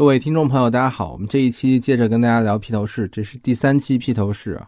各位听众朋友，大家好，我们这一期接着跟大家聊披头士，这是第三期披头士啊，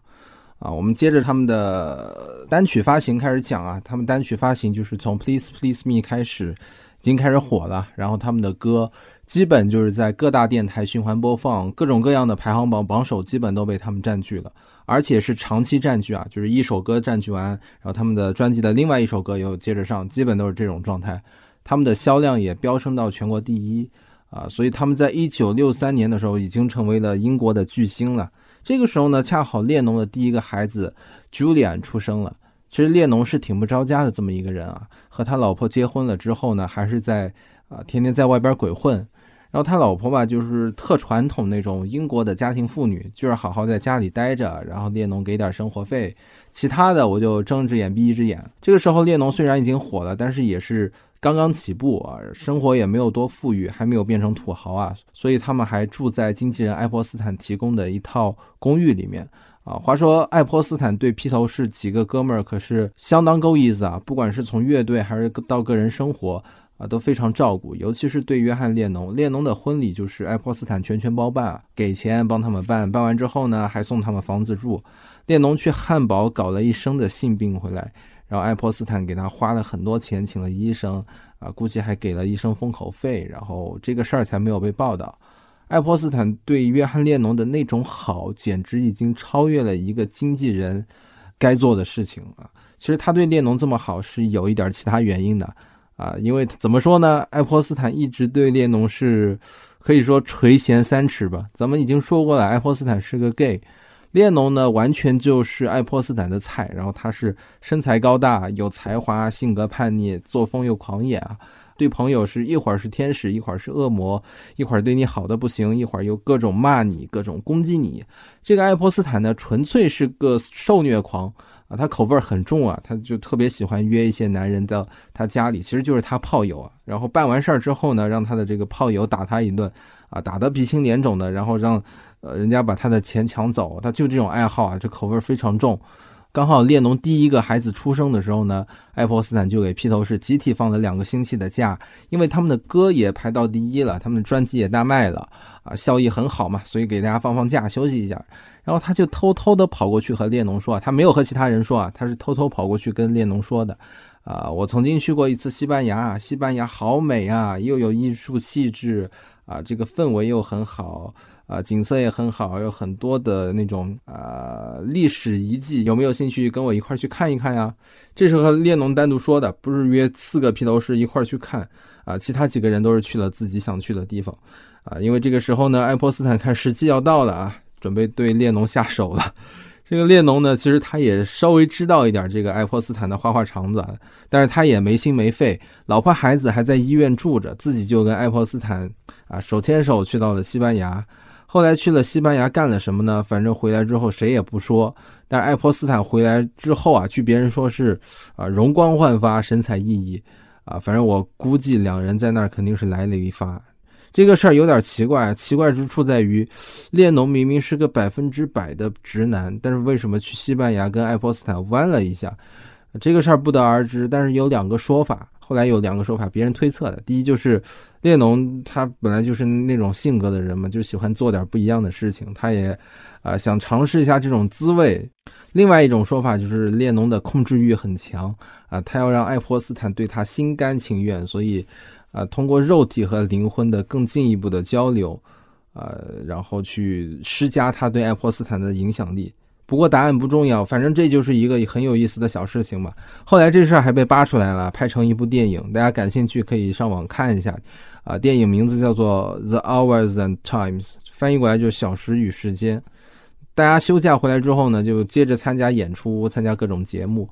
啊，我们接着他们的单曲发行开始讲啊，他们单曲发行就是从 Please Please Me 开始，已经开始火了，然后他们的歌基本就是在各大电台循环播放，各种各样的排行榜榜首基本都被他们占据了，而且是长期占据啊，就是一首歌占据完，然后他们的专辑的另外一首歌又接着上，基本都是这种状态，他们的销量也飙升到全国第一。啊，所以他们在一九六三年的时候已经成为了英国的巨星了。这个时候呢，恰好列侬的第一个孩子 Julian 出生了。其实列侬是挺不着家的这么一个人啊，和他老婆结婚了之后呢，还是在啊天天在外边鬼混。然后他老婆吧，就是特传统那种英国的家庭妇女，就是好好在家里待着，然后列侬给点生活费，其他的我就睁一只眼闭一只眼。这个时候列侬虽然已经火了，但是也是。刚刚起步啊，生活也没有多富裕，还没有变成土豪啊，所以他们还住在经纪人爱泼斯坦提供的一套公寓里面啊。话说爱泼斯坦对披头士几个哥们儿可是相当够意思啊，不管是从乐队还是到个人生活啊，都非常照顾。尤其是对约翰列侬，列侬的婚礼就是爱泼斯坦全权包办，给钱帮他们办，办完之后呢，还送他们房子住。列侬去汉堡搞了一生的性病回来。然后爱泼斯坦给他花了很多钱，请了医生，啊，估计还给了医生封口费，然后这个事儿才没有被报道。爱泼斯坦对约翰列侬的那种好，简直已经超越了一个经纪人该做的事情啊！其实他对列侬这么好是有一点其他原因的啊，因为怎么说呢？爱泼斯坦一直对列侬是可以说垂涎三尺吧。咱们已经说过了，爱泼斯坦是个 gay。列侬呢，完全就是爱泼斯坦的菜。然后他是身材高大，有才华，性格叛逆，作风又狂野啊。对朋友是一会儿是天使，一会儿是恶魔，一会儿对你好的不行，一会儿又各种骂你，各种攻击你。这个爱泼斯坦呢，纯粹是个受虐狂啊。他口味很重啊，他就特别喜欢约一些男人到他家里，其实就是他炮友啊。然后办完事儿之后呢，让他的这个炮友打他一顿啊，打得鼻青脸肿的，然后让。呃，人家把他的钱抢走，他就这种爱好啊，这口味非常重。刚好列侬第一个孩子出生的时候呢，爱泼斯坦就给披头士集体放了两个星期的假，因为他们的歌也排到第一了，他们的专辑也大卖了，啊，效益很好嘛，所以给大家放放假休息一下。然后他就偷偷的跑过去和列侬说，他没有和其他人说啊，他是偷偷跑过去跟列侬说的，啊，我曾经去过一次西班牙，西班牙好美啊，又有艺术气质啊，这个氛围又很好。啊，景色也很好，有很多的那种啊历史遗迹，有没有兴趣跟我一块去看一看呀？这是和列侬单独说的，不是约四个披头士一块去看啊，其他几个人都是去了自己想去的地方啊。因为这个时候呢，爱泼斯坦看时机要到了啊，准备对列侬下手了。这个列侬呢，其实他也稍微知道一点这个爱泼斯坦的花花肠子，但是他也没心没肺，老婆孩子还在医院住着，自己就跟爱泼斯坦啊手牵手去到了西班牙。后来去了西班牙干了什么呢？反正回来之后谁也不说。但是爱泼斯坦回来之后啊，据别人说是啊容光焕发、神采奕奕啊。反正我估计两人在那儿肯定是来了一发。这个事儿有点奇怪，奇怪之处在于，列侬明明是个百分之百的直男，但是为什么去西班牙跟爱泼斯坦弯了一下？这个事儿不得而知。但是有两个说法。后来有两个说法，别人推测的。第一就是列侬他本来就是那种性格的人嘛，就喜欢做点不一样的事情，他也啊想尝试一下这种滋味。另外一种说法就是列侬的控制欲很强啊，他要让爱泼斯坦对他心甘情愿，所以啊通过肉体和灵魂的更进一步的交流，呃，然后去施加他对爱泼斯坦的影响力。不过答案不重要，反正这就是一个很有意思的小事情吧。后来这事儿还被扒出来了，拍成一部电影，大家感兴趣可以上网看一下。啊，电影名字叫做《The Hours and Times》，翻译过来就是“小时与时间”。大家休假回来之后呢，就接着参加演出，参加各种节目。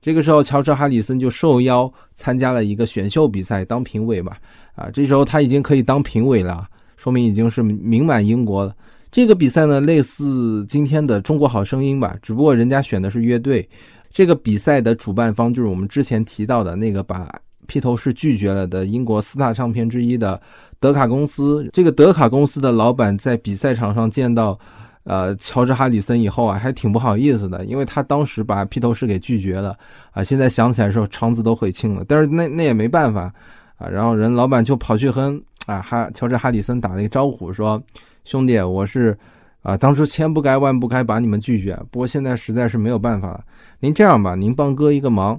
这个时候，乔治·哈里森就受邀参加了一个选秀比赛，当评委吧。啊，这时候他已经可以当评委了，说明已经是名满英国了。这个比赛呢，类似今天的《中国好声音》吧，只不过人家选的是乐队。这个比赛的主办方就是我们之前提到的那个把披头士拒绝了的英国四大唱片之一的德卡公司。这个德卡公司的老板在比赛场上见到，呃，乔治哈里森以后啊，还挺不好意思的，因为他当时把披头士给拒绝了啊。现在想起来的时候，肠子都悔青了。但是那那也没办法啊。然后人老板就跑去和啊，哈，乔治哈里森打了一个招呼说：“兄弟，我是啊，当初千不该万不该把你们拒绝，不过现在实在是没有办法了。您这样吧，您帮哥一个忙。”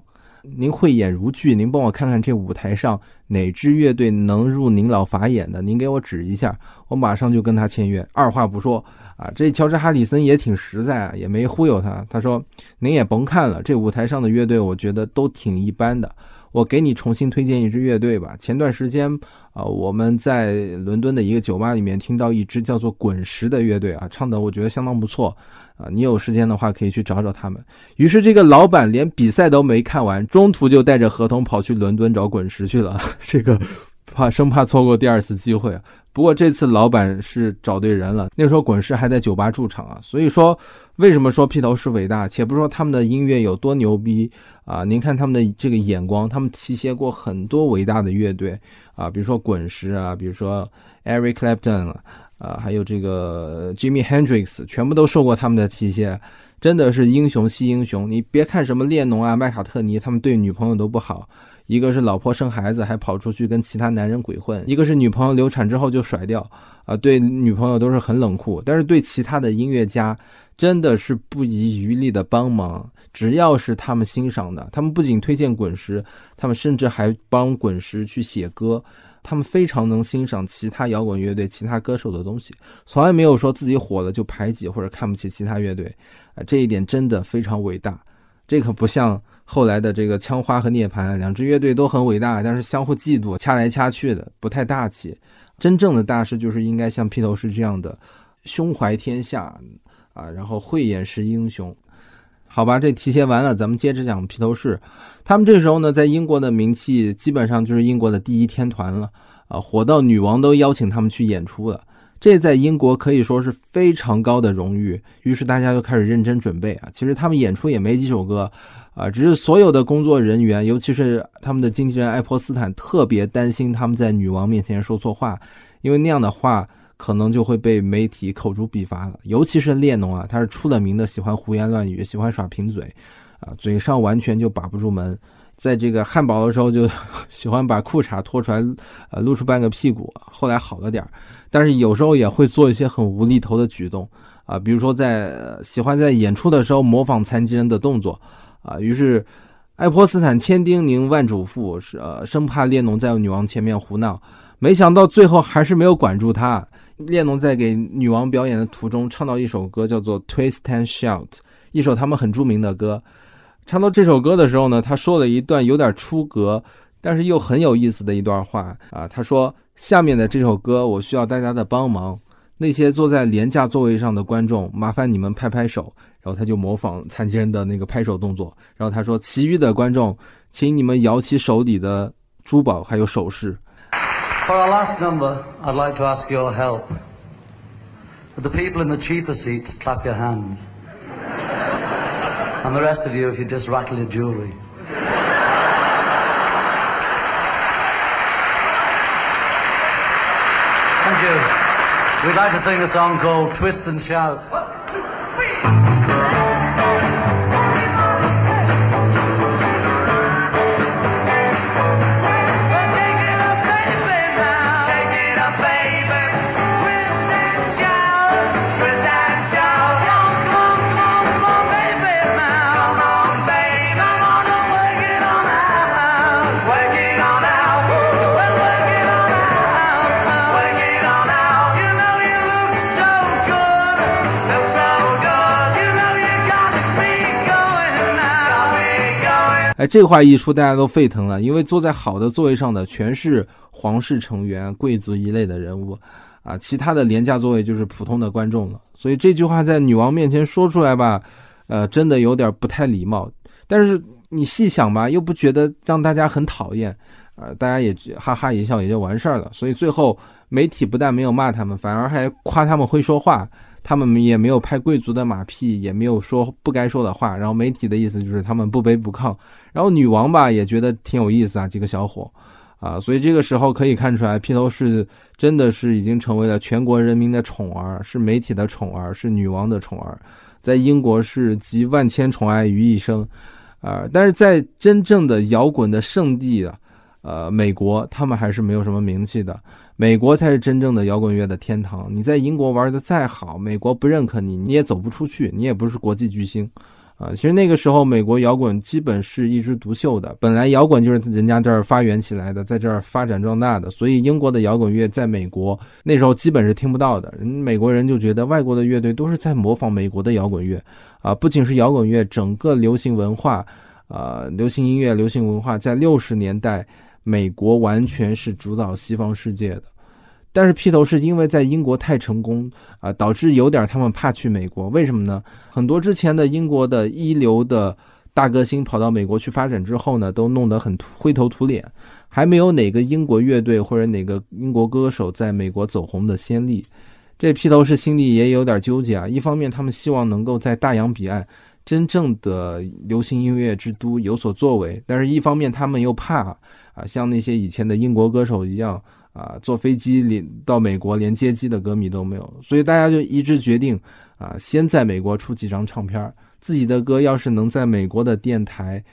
您慧眼如炬，您帮我看看这舞台上哪支乐队能入您老法眼的？您给我指一下，我马上就跟他签约。二话不说啊，这乔治哈里森也挺实在啊，也没忽悠他。他说：“您也甭看了，这舞台上的乐队，我觉得都挺一般的。我给你重新推荐一支乐队吧。前段时间啊，我们在伦敦的一个酒吧里面听到一支叫做滚石的乐队啊，唱的我觉得相当不错。”啊，你有时间的话可以去找找他们。于是这个老板连比赛都没看完，中途就带着合同跑去伦敦找滚石去了。这个怕生怕错过第二次机会。不过这次老板是找对人了。那时候滚石还在酒吧驻场啊。所以说，为什么说披头士伟大？且不说他们的音乐有多牛逼啊，您看他们的这个眼光，他们提携过很多伟大的乐队啊，比如说滚石啊，比如说 Eric Clapton。啊，还有这个 Jimmy Hendrix，全部都受过他们的提携，真的是英雄惜英雄。你别看什么列侬啊、麦卡特尼，他们对女朋友都不好，一个是老婆生孩子还跑出去跟其他男人鬼混，一个是女朋友流产之后就甩掉，啊，对女朋友都是很冷酷。但是对其他的音乐家，真的是不遗余力的帮忙，只要是他们欣赏的，他们不仅推荐滚石，他们甚至还帮滚石去写歌。他们非常能欣赏其他摇滚乐队、其他歌手的东西，从来没有说自己火了就排挤或者看不起其他乐队，啊，这一点真的非常伟大。这可不像后来的这个枪花和涅槃两支乐队都很伟大，但是相互嫉妒、掐来掐去的，不太大气。真正的大师就是应该像披头士这样的，胸怀天下啊，然后慧眼识英雄。好吧，这提携完了，咱们接着讲披头士。他们这时候呢，在英国的名气基本上就是英国的第一天团了啊，火到女王都邀请他们去演出了。这在英国可以说是非常高的荣誉。于是大家就开始认真准备啊。其实他们演出也没几首歌啊，只是所有的工作人员，尤其是他们的经纪人爱泼斯坦，特别担心他们在女王面前说错话，因为那样的话。可能就会被媒体口诛笔伐了，尤其是列侬啊，他是出了名的喜欢胡言乱语，喜欢耍贫嘴，啊，嘴上完全就把不住门，在这个汉堡的时候就 喜欢把裤衩脱出来，呃，露出半个屁股。后来好了点但是有时候也会做一些很无厘头的举动，啊，比如说在喜欢在演出的时候模仿残疾人的动作，啊，于是爱泼斯坦千叮咛万嘱咐，是呃，生怕列侬在女王前面胡闹，没想到最后还是没有管住他。列侬在给女王表演的途中唱到一首歌，叫做《Twist and Shout》，一首他们很著名的歌。唱到这首歌的时候呢，他说了一段有点出格，但是又很有意思的一段话啊。他说：“下面的这首歌，我需要大家的帮忙。那些坐在廉价座位上的观众，麻烦你们拍拍手。”然后他就模仿残疾人的那个拍手动作。然后他说：“其余的观众，请你们摇起手里的珠宝还有首饰。” For our last number, I'd like to ask your help. For the people in the cheaper seats, clap your hands. and the rest of you, if you just rattle your jewellery. Thank you. We'd like to sing a song called Twist and Shout. 哎，这话一出，大家都沸腾了，因为坐在好的座位上的全是皇室成员、贵族一类的人物，啊，其他的廉价座位就是普通的观众了。所以这句话在女王面前说出来吧，呃，真的有点不太礼貌。但是你细想吧，又不觉得让大家很讨厌，呃，大家也哈哈一笑也就完事儿了。所以最后媒体不但没有骂他们，反而还夸他们会说话。他们也没有拍贵族的马屁，也没有说不该说的话。然后媒体的意思就是他们不卑不亢。然后女王吧也觉得挺有意思啊，几个小伙，啊，所以这个时候可以看出来，披头士真的是已经成为了全国人民的宠儿，是媒体的宠儿，是女王的宠儿，在英国是集万千宠爱于一身，啊，但是在真正的摇滚的圣地啊，呃，美国他们还是没有什么名气的。美国才是真正的摇滚乐的天堂。你在英国玩的再好，美国不认可你，你也走不出去，你也不是国际巨星。啊，其实那个时候美国摇滚基本是一枝独秀的，本来摇滚就是人家这儿发源起来的，在这儿发展壮大的，所以英国的摇滚乐在美国那时候基本是听不到的。人美国人就觉得外国的乐队都是在模仿美国的摇滚乐，啊，不仅是摇滚乐，整个流行文化，呃，流行音乐、流行文化在六十年代美国完全是主导西方世界的。但是披头士因为在英国太成功啊，导致有点他们怕去美国。为什么呢？很多之前的英国的一流的大歌星跑到美国去发展之后呢，都弄得很灰头土脸，还没有哪个英国乐队或者哪个英国歌手在美国走红的先例。这披头士心里也有点纠结啊。一方面，他们希望能够在大洋彼岸真正的流行音乐之都有所作为，但是一方面他们又怕啊，像那些以前的英国歌手一样。啊，坐飞机连到美国连接机的歌迷都没有，所以大家就一致决定，啊，先在美国出几张唱片自己的歌要是能在美国的电台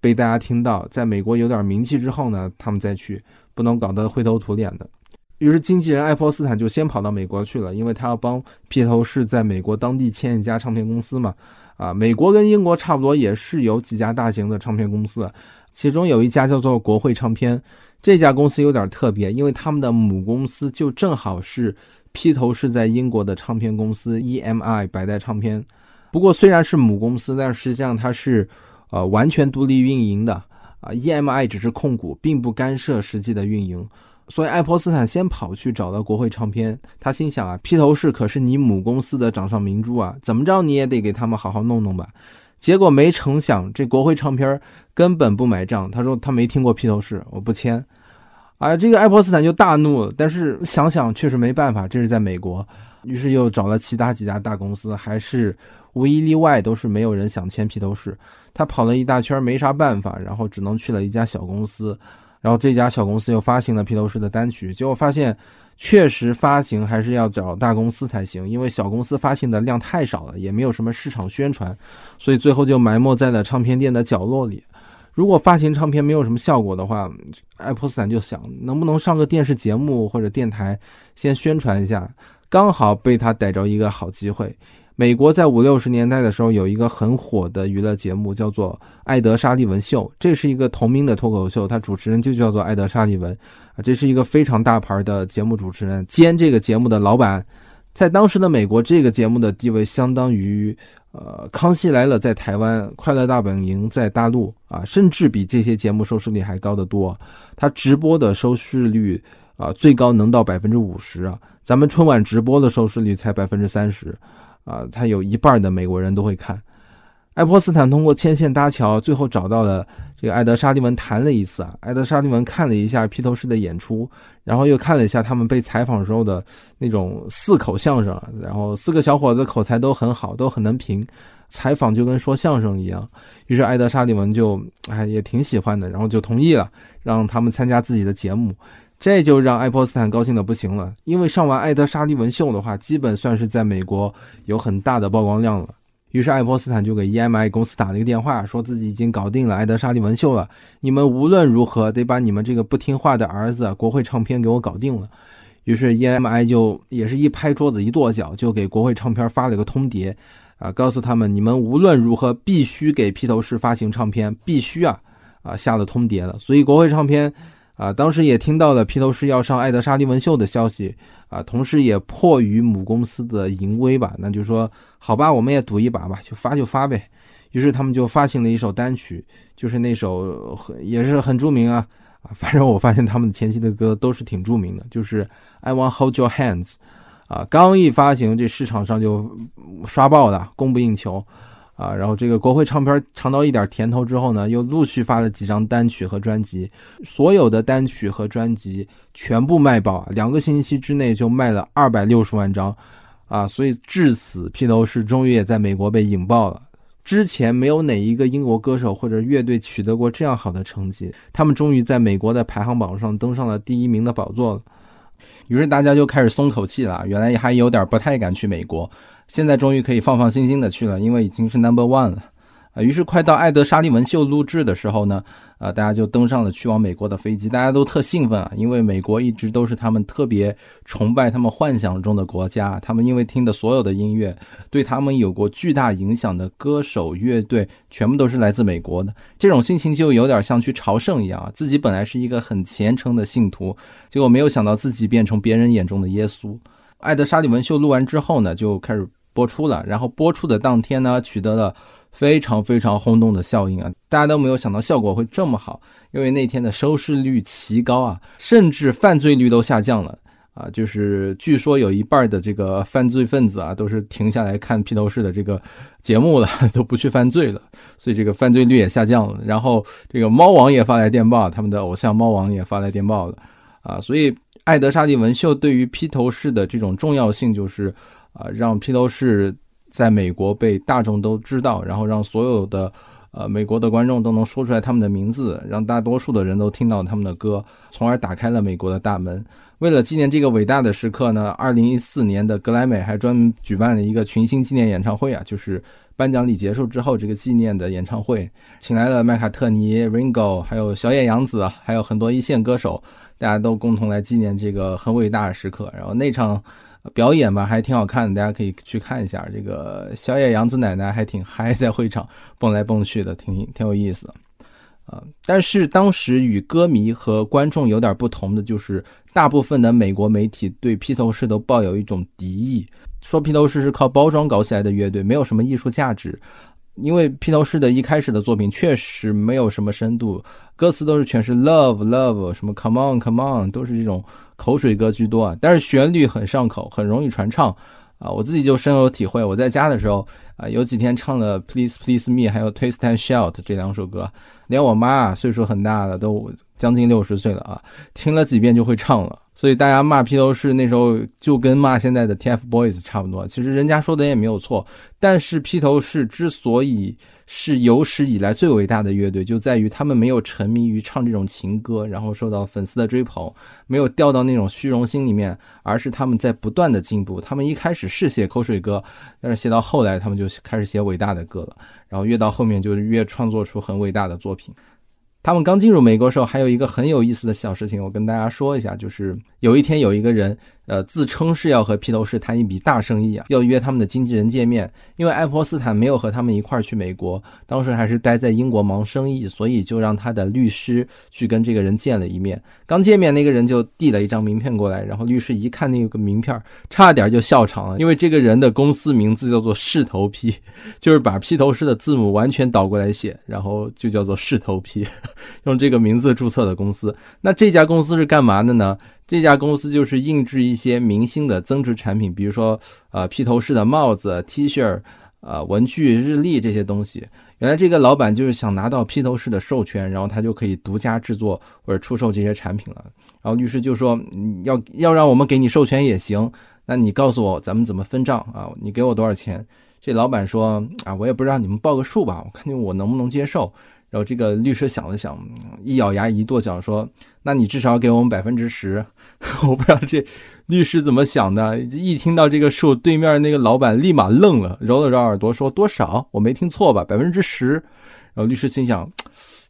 被大家听到，在美国有点名气之后呢，他们再去，不能搞得灰头土脸的。于是经纪人爱泼斯坦就先跑到美国去了，因为他要帮披头士在美国当地签一家唱片公司嘛。啊，美国跟英国差不多，也是有几家大型的唱片公司，其中有一家叫做国会唱片。这家公司有点特别，因为他们的母公司就正好是披头士在英国的唱片公司 EMI 百代唱片。不过虽然是母公司，但实际上它是呃完全独立运营的啊。EMI 只是控股，并不干涉实际的运营。所以爱泼斯坦先跑去找到国会唱片，他心想啊，披头士可是你母公司的掌上明珠啊，怎么着你也得给他们好好弄弄吧。结果没成想，这国会唱片根本不买账。他说他没听过披头士，我不签。啊，这个爱泼斯坦就大怒了。但是想想确实没办法，这是在美国，于是又找了其他几家大公司，还是无一例外都是没有人想签披头士。他跑了一大圈没啥办法，然后只能去了一家小公司。然后这家小公司又发行了披头士的单曲，结果发现。确实发行还是要找大公司才行，因为小公司发行的量太少了，也没有什么市场宣传，所以最后就埋没在了唱片店的角落里。如果发行唱片没有什么效果的话，爱泼斯坦就想能不能上个电视节目或者电台先宣传一下，刚好被他逮着一个好机会。美国在五六十年代的时候有一个很火的娱乐节目，叫做《艾德沙利文秀》，这是一个同名的脱口秀，它主持人就叫做艾德沙利文啊，这是一个非常大牌的节目主持人兼这个节目的老板，在当时的美国，这个节目的地位相当于呃《康熙来了》在台湾，《快乐大本营》在大陆啊，甚至比这些节目收视率还高得多。它直播的收视率啊，最高能到百分之五十啊，咱们春晚直播的收视率才百分之三十。啊，他有一半的美国人都会看。爱泼斯坦通过牵线搭桥，最后找到了这个艾德沙利文谈了一次啊。艾德沙利文看了一下披头士的演出，然后又看了一下他们被采访时候的那种四口相声，然后四个小伙子口才都很好，都很能评，采访就跟说相声一样。于是艾德沙利文就哎也挺喜欢的，然后就同意了，让他们参加自己的节目。这就让爱泼斯坦高兴的不行了，因为上完艾德沙利文秀的话，基本算是在美国有很大的曝光量了。于是爱泼斯坦就给 EMI 公司打了一个电话，说自己已经搞定了艾德沙利文秀了，你们无论如何得把你们这个不听话的儿子国会唱片给我搞定了。于是 EMI 就也是一拍桌子一跺脚，就给国会唱片发了个通牒，啊，告诉他们你们无论如何必须给披头士发行唱片，必须啊，啊下了通牒了。所以国会唱片。啊，当时也听到了披头士要上艾德沙利文秀的消息，啊，同时也迫于母公司的淫威吧，那就说好吧，我们也赌一把吧，就发就发呗。于是他们就发行了一首单曲，就是那首很也是很著名啊，啊，反正我发现他们前期的歌都是挺著名的，就是《I Want Hold Your Hands》，啊，刚一发行，这市场上就刷爆了，供不应求。啊，然后这个国会唱片尝到一点甜头之后呢，又陆续发了几张单曲和专辑，所有的单曲和专辑全部卖爆，两个星期之内就卖了二百六十万张，啊，所以至此披头士终于也在美国被引爆了。之前没有哪一个英国歌手或者乐队取得过这样好的成绩，他们终于在美国的排行榜上登上了第一名的宝座了。于是大家就开始松口气了，原来还有点不太敢去美国。现在终于可以放放心心的去了，因为已经是 number one 了，啊，于是快到艾德沙利文秀录制的时候呢，呃，大家就登上了去往美国的飞机，大家都特兴奋啊，因为美国一直都是他们特别崇拜、他们幻想中的国家。他们因为听的所有的音乐，对他们有过巨大影响的歌手、乐队，全部都是来自美国的。这种心情就有点像去朝圣一样啊，自己本来是一个很虔诚的信徒，结果没有想到自己变成别人眼中的耶稣。艾德沙利文秀录完之后呢，就开始播出了，然后播出的当天呢，取得了。非常非常轰动的效应啊！大家都没有想到效果会这么好，因为那天的收视率奇高啊，甚至犯罪率都下降了啊！就是据说有一半的这个犯罪分子啊，都是停下来看披头士的这个节目了，都不去犯罪了，所以这个犯罪率也下降了。然后这个猫王也发来电报，他们的偶像猫王也发来电报了啊！所以艾德沙利文秀对于披头士的这种重要性，就是啊，让披头士。在美国被大众都知道，然后让所有的呃美国的观众都能说出来他们的名字，让大多数的人都听到他们的歌，从而打开了美国的大门。为了纪念这个伟大的时刻呢，二零一四年的格莱美还专门举办了一个群星纪念演唱会啊，就是颁奖礼结束之后这个纪念的演唱会，请来了麦卡特尼、Ringo，还有小野洋子，还有很多一线歌手，大家都共同来纪念这个很伟大的时刻。然后那场。表演吧，还挺好看的，大家可以去看一下。这个小野洋子奶奶还挺嗨，在会场蹦来蹦去的，挺挺有意思的啊。但是当时与歌迷和观众有点不同的，就是大部分的美国媒体对披头士都抱有一种敌意，说披头士是靠包装搞起来的乐队，没有什么艺术价值。因为披头士的一开始的作品确实没有什么深度，歌词都是全是 love love，什么 come on come on，都是这种。口水歌居多啊，但是旋律很上口，很容易传唱啊！我自己就深有体会。我在家的时候啊，有几天唱了《Please Please Me》还有《Twist and Shout》这两首歌，连我妈岁数很大了，都将近六十岁了啊，听了几遍就会唱了。所以大家骂披头士那时候就跟骂现在的 TFBOYS 差不多。其实人家说的也没有错，但是披头士之所以。是有史以来最伟大的乐队，就在于他们没有沉迷于唱这种情歌，然后受到粉丝的追捧，没有掉到那种虚荣心里面，而是他们在不断的进步。他们一开始是写口水歌，但是写到后来，他们就开始写伟大的歌了，然后越到后面就越创作出很伟大的作品。他们刚进入美国时候，还有一个很有意思的小事情，我跟大家说一下，就是有一天有一个人。呃，自称是要和披头士谈一笔大生意啊，要约他们的经纪人见面。因为爱泼斯坦没有和他们一块儿去美国，当时还是待在英国忙生意，所以就让他的律师去跟这个人见了一面。刚见面，那个人就递了一张名片过来，然后律师一看那个名片，差点就笑场了，因为这个人的公司名字叫做势头批，就是把披头士的字母完全倒过来写，然后就叫做势头批，用这个名字注册的公司。那这家公司是干嘛的呢？这家公司就是印制一些明星的增值产品，比如说，呃，披头士的帽子、T 恤、呃，文具、日历这些东西。原来这个老板就是想拿到披头士的授权，然后他就可以独家制作或者出售这些产品了。然后律师就说，要要让我们给你授权也行，那你告诉我咱们怎么分账啊？你给我多少钱？这老板说，啊，我也不知道，你们报个数吧，我看见我能不能接受。然后这个律师想了想，一咬牙一跺脚说：“那你至少给我们百分之十。”我不知道这律师怎么想的，一听到这个数，对面那个老板立马愣了，揉了揉耳朵说：“多少？我没听错吧？百分之十？”然后律师心想：“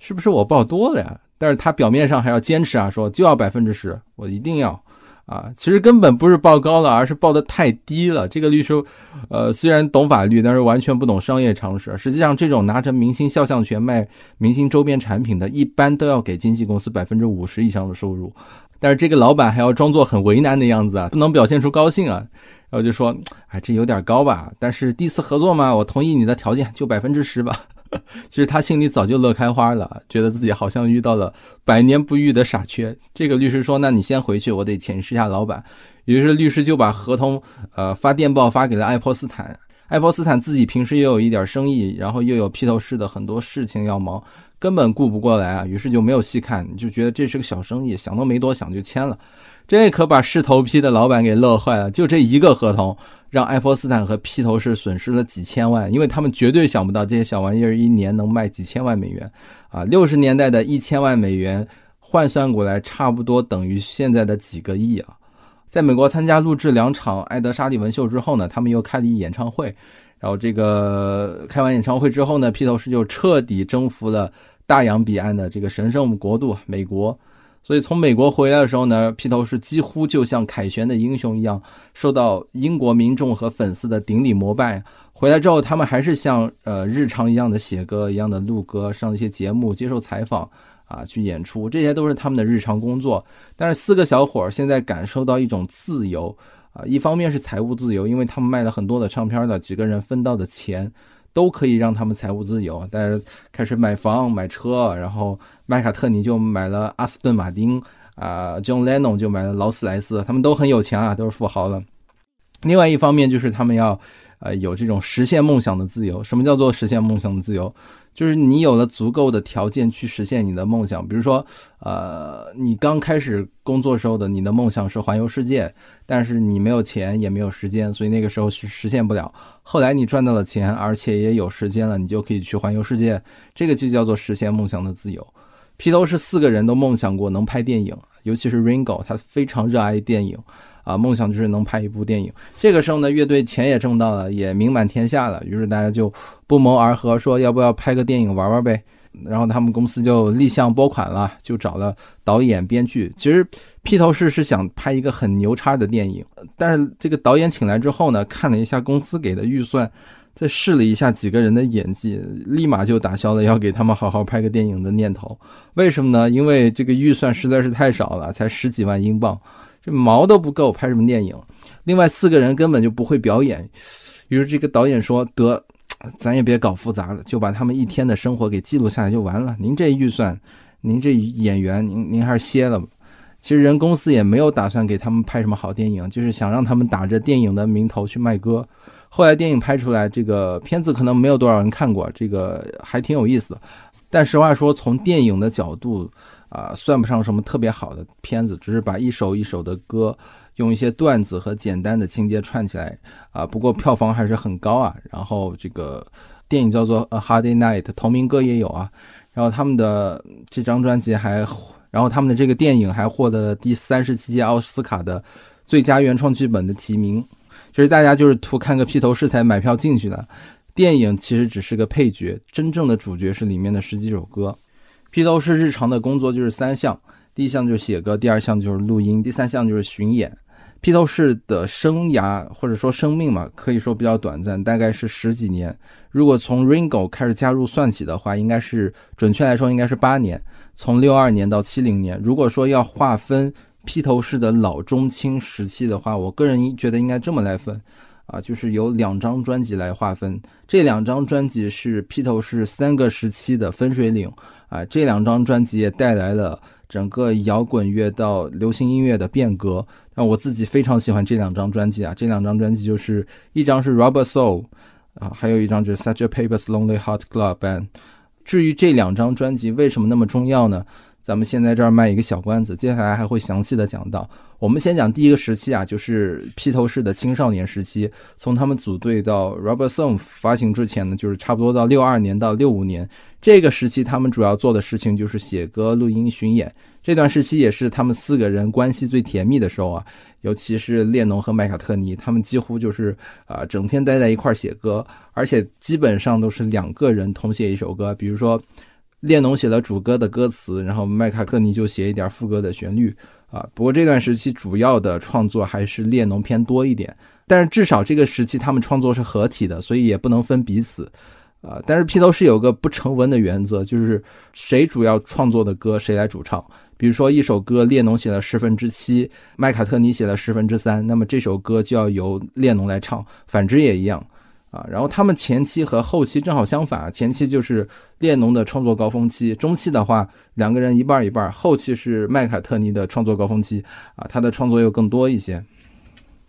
是不是我报多了呀？”但是他表面上还要坚持啊，说就要百分之十，我一定要。啊，其实根本不是报高了，而是报的太低了。这个律师，呃，虽然懂法律，但是完全不懂商业常识。实际上，这种拿着明星肖像权卖明星周边产品的，一般都要给经纪公司百分之五十以上的收入。但是这个老板还要装作很为难的样子啊，不能表现出高兴啊。然后就说，哎，这有点高吧？但是第一次合作嘛，我同意你的条件，就百分之十吧。其实他心里早就乐开花了，觉得自己好像遇到了百年不遇的傻缺。这个律师说：“那你先回去，我得请示一下老板。”于是律师就把合同，呃，发电报发给了爱泼斯坦。爱泼斯坦自己平时也有一点生意，然后又有披头士的很多事情要忙，根本顾不过来啊。于是就没有细看，就觉得这是个小生意，想都没多想就签了。这可把势头批的老板给乐坏了，就这一个合同，让爱泼斯坦和披头士损失了几千万，因为他们绝对想不到这些小玩意儿一年能卖几千万美元啊！六十年代的一千万美元换算过来，差不多等于现在的几个亿啊！在美国参加录制两场艾德沙利文秀之后呢，他们又开了一演唱会，然后这个开完演唱会之后呢，披头士就彻底征服了大洋彼岸的这个神圣国度美国。所以从美国回来的时候呢，披头士几乎就像凯旋的英雄一样，受到英国民众和粉丝的顶礼膜拜。回来之后，他们还是像呃日常一样的写歌，一样的录歌，上一些节目，接受采访，啊，去演出，这些都是他们的日常工作。但是四个小伙儿现在感受到一种自由。啊，一方面是财务自由，因为他们卖了很多的唱片的，几个人分到的钱，都可以让他们财务自由。但是开始买房买车，然后麦卡特尼就买了阿斯顿马丁，啊，John Lennon 就买了劳斯莱斯，他们都很有钱啊，都是富豪了。另外一方面就是他们要，呃，有这种实现梦想的自由。什么叫做实现梦想的自由？就是你有了足够的条件去实现你的梦想，比如说，呃，你刚开始工作时候的你的梦想是环游世界，但是你没有钱也没有时间，所以那个时候是实现不了。后来你赚到了钱，而且也有时间了，你就可以去环游世界，这个就叫做实现梦想的自由。披头士四个人都梦想过能拍电影，尤其是 Ringo，他非常热爱电影。啊，梦想就是能拍一部电影。这个时候呢，乐队钱也挣到了，也名满天下了。于是大家就不谋而合，说要不要拍个电影玩玩呗。然后他们公司就立项拨款了，就找了导演、编剧。其实披头士是想拍一个很牛叉的电影，但是这个导演请来之后呢，看了一下公司给的预算，再试了一下几个人的演技，立马就打消了要给他们好好拍个电影的念头。为什么呢？因为这个预算实在是太少了，才十几万英镑。这毛都不够拍什么电影，另外四个人根本就不会表演，于是这个导演说：“得，咱也别搞复杂了，就把他们一天的生活给记录下来就完了。您这预算，您这演员，您您还是歇了吧。”其实人公司也没有打算给他们拍什么好电影，就是想让他们打着电影的名头去卖歌。后来电影拍出来，这个片子可能没有多少人看过，这个还挺有意思的。但实话说，从电影的角度。啊，算不上什么特别好的片子，只是把一首一首的歌用一些段子和简单的情节串起来啊。不过票房还是很高啊。然后这个电影叫做《A Hard Night》，同名歌也有啊。然后他们的这张专辑还，然后他们的这个电影还获得了第三十七届奥斯卡的最佳原创剧本的提名。其实大家就是图看个披头士才买票进去的，电影其实只是个配角，真正的主角是里面的十几首歌。披头士日常的工作就是三项：第一项就是写歌，第二项就是录音，第三项就是巡演。披头士的生涯或者说生命嘛，可以说比较短暂，大概是十几年。如果从 Ringo 开始加入算起的话，应该是准确来说应该是八年，从六二年到七零年。如果说要划分披头士的老中青时期的话，我个人觉得应该这么来分。啊，就是由两张专辑来划分，这两张专辑是披头士三个时期的分水岭啊。这两张专辑也带来了整个摇滚乐到流行音乐的变革。那我自己非常喜欢这两张专辑啊，这两张专辑就是一张是 Rubber Soul 啊，还有一张就是 Such a Paper's Lonely Heart Club Band。至于这两张专辑为什么那么重要呢？咱们先在这儿卖一个小关子，接下来还会详细的讲到。我们先讲第一个时期啊，就是披头士的青少年时期，从他们组队到 Rubber Soul 发行之前呢，就是差不多到六二年到六五年这个时期，他们主要做的事情就是写歌、录音、巡演。这段时期也是他们四个人关系最甜蜜的时候啊，尤其是列侬和麦卡特尼，他们几乎就是啊整天待在一块儿写歌，而且基本上都是两个人同写一首歌，比如说。列侬写了主歌的歌词，然后麦卡特尼就写一点副歌的旋律啊。不过这段时期主要的创作还是列侬偏多一点，但是至少这个时期他们创作是合体的，所以也不能分彼此啊。但是披头士有个不成文的原则，就是谁主要创作的歌谁来主唱。比如说一首歌列侬写了十分之七，麦卡特尼写了十分之三，那么这首歌就要由列侬来唱，反之也一样。啊，然后他们前期和后期正好相反，前期就是列侬的创作高峰期，中期的话两个人一半一半，后期是麦卡特尼的创作高峰期，啊，他的创作又更多一些。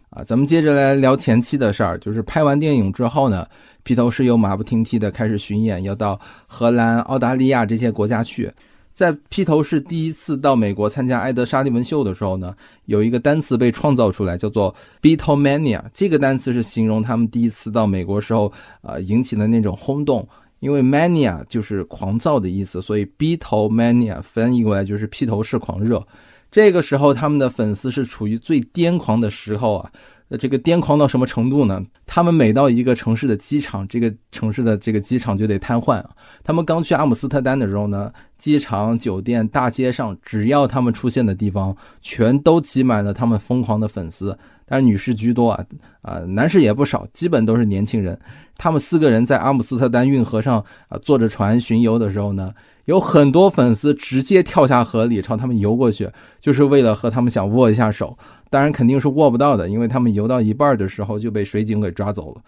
啊，咱们接着来聊前期的事儿，就是拍完电影之后呢，披头士又马不停蹄的开始巡演，要到荷兰、澳大利亚这些国家去。在披头士第一次到美国参加艾德沙利文秀的时候呢，有一个单词被创造出来，叫做 Beatlemania。这个单词是形容他们第一次到美国时候，呃，引起的那种轰动。因为 mania 就是狂躁的意思，所以 Beatlemania 翻译过来就是披头士狂热。这个时候，他们的粉丝是处于最癫狂的时候啊。那这个癫狂到什么程度呢？他们每到一个城市的机场，这个城市的这个机场就得瘫痪。他们刚去阿姆斯特丹的时候呢，机场、酒店、大街上，只要他们出现的地方，全都挤满了他们疯狂的粉丝。但是女士居多啊，啊，男士也不少，基本都是年轻人。他们四个人在阿姆斯特丹运河上啊，坐着船巡游的时候呢，有很多粉丝直接跳下河里朝他们游过去，就是为了和他们想握一下手。当然肯定是握不到的，因为他们游到一半的时候就被水警给抓走了。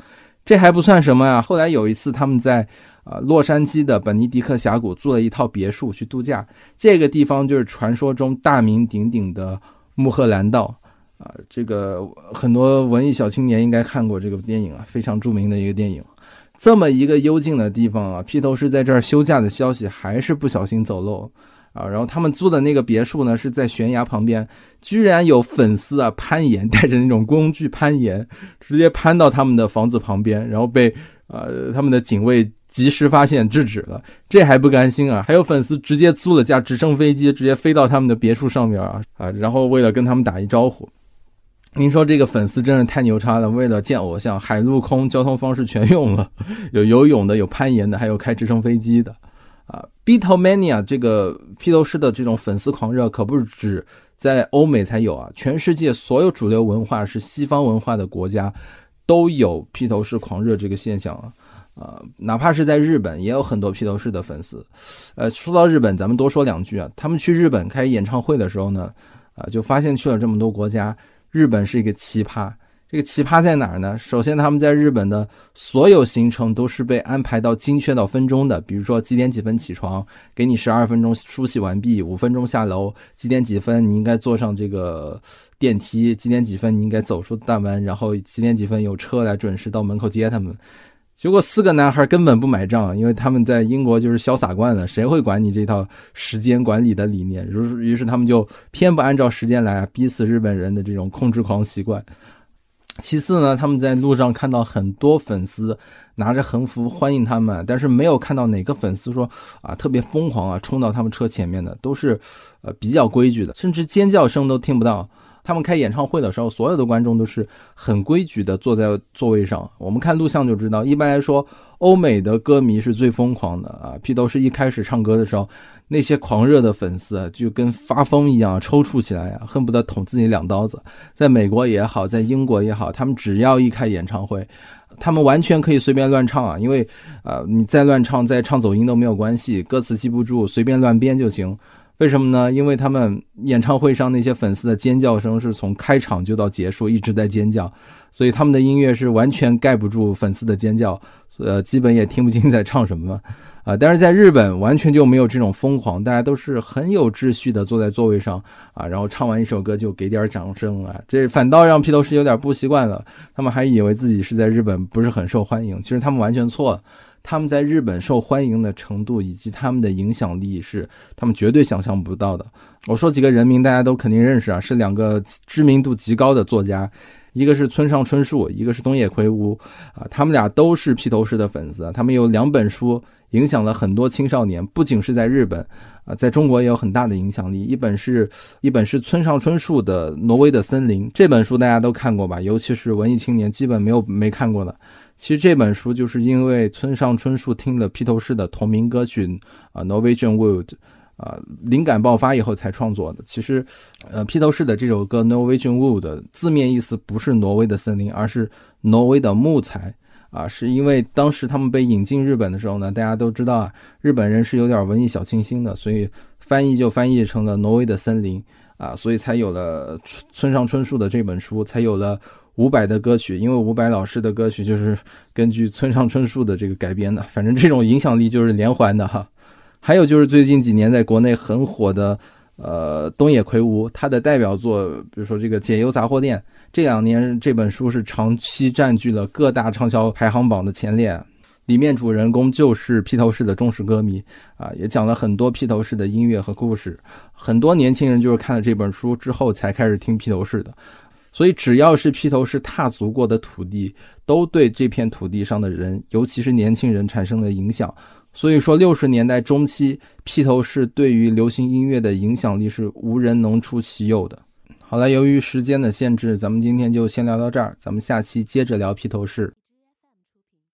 这还不算什么呀，后来有一次他们在啊洛杉矶的本尼迪克峡谷租了一套别墅去度假，这个地方就是传说中大名鼎鼎的穆赫兰道啊，这个很多文艺小青年应该看过这个电影啊，非常著名的一个电影。这么一个幽静的地方啊，披头士在这儿休假的消息还是不小心走漏。啊，然后他们租的那个别墅呢，是在悬崖旁边，居然有粉丝啊攀岩，带着那种工具攀岩，直接攀到他们的房子旁边，然后被呃他们的警卫及时发现制止了。这还不甘心啊，还有粉丝直接租了架直升飞机，直接飞到他们的别墅上面啊啊，然后为了跟他们打一招呼。您说这个粉丝真是太牛叉了，为了见偶像，海陆空交通方式全用了，有游泳的，有攀岩的，还有开直升飞机的。啊，Beatlemania 这个披头士的这种粉丝狂热可不是只在欧美才有啊，全世界所有主流文化是西方文化的国家都有披头士狂热这个现象啊。呃，哪怕是在日本也有很多披头士的粉丝。呃，说到日本，咱们多说两句啊。他们去日本开演唱会的时候呢，啊，就发现去了这么多国家，日本是一个奇葩。这个奇葩在哪儿呢？首先，他们在日本的所有行程都是被安排到精确到分钟的。比如说，几点几分起床，给你十二分钟梳洗完毕，五分钟下楼，几点几分你应该坐上这个电梯，几点几分你应该走出大门，然后几点几分有车来准时到门口接他们。结果四个男孩根本不买账，因为他们在英国就是潇洒惯了，谁会管你这套时间管理的理念？于是于是他们就偏不按照时间来，逼死日本人的这种控制狂习惯。其次呢，他们在路上看到很多粉丝拿着横幅欢迎他们，但是没有看到哪个粉丝说啊特别疯狂啊冲到他们车前面的，都是呃比较规矩的，甚至尖叫声都听不到。他们开演唱会的时候，所有的观众都是很规矩的坐在座位上。我们看录像就知道，一般来说，欧美的歌迷是最疯狂的啊。披头士一开始唱歌的时候，那些狂热的粉丝就跟发疯一样抽搐起来啊，恨不得捅自己两刀子。在美国也好，在英国也好，他们只要一开演唱会，他们完全可以随便乱唱啊，因为呃，你再乱唱、再唱走音都没有关系，歌词记不住，随便乱编就行。为什么呢？因为他们演唱会上那些粉丝的尖叫声是从开场就到结束一直在尖叫，所以他们的音乐是完全盖不住粉丝的尖叫，呃，基本也听不清在唱什么，啊，但是在日本完全就没有这种疯狂，大家都是很有秩序的坐在座位上啊，然后唱完一首歌就给点掌声啊，这反倒让披头士有点不习惯了，他们还以为自己是在日本不是很受欢迎，其实他们完全错了。他们在日本受欢迎的程度以及他们的影响力是他们绝对想象不到的。我说几个人名，大家都肯定认识啊，是两个知名度极高的作家，一个是村上春树，一个是东野圭吾啊，他们俩都是披头士的粉丝。他们有两本书影响了很多青少年，不仅是在日本啊，在中国也有很大的影响力。一本是一本是村上春树的《挪威的森林》，这本书大家都看过吧？尤其是文艺青年，基本没有没看过的。其实这本书就是因为村上春树听了披头士的同名歌曲啊《Norwegian Wood》，啊灵感爆发以后才创作的。其实，呃，披头士的这首歌《Norwegian Wood》字面意思不是挪威的森林，而是挪威的木材啊。是因为当时他们被引进日本的时候呢，大家都知道啊，日本人是有点文艺小清新的，所以翻译就翻译成了挪威的森林啊，所以才有了村上春树的这本书，才有了。伍佰的歌曲，因为伍佰老师的歌曲就是根据村上春树的这个改编的，反正这种影响力就是连环的哈。还有就是最近几年在国内很火的，呃，东野圭吾他的代表作，比如说这个《解忧杂货店》，这两年这本书是长期占据了各大畅销排行榜的前列，里面主人公就是披头士的忠实歌迷啊，也讲了很多披头士的音乐和故事，很多年轻人就是看了这本书之后才开始听披头士的。所以，只要是披头士踏足过的土地，都对这片土地上的人，尤其是年轻人产生了影响。所以说，六十年代中期，披头士对于流行音乐的影响力是无人能出其右的。好了，由于时间的限制，咱们今天就先聊到这儿，咱们下期接着聊披头士。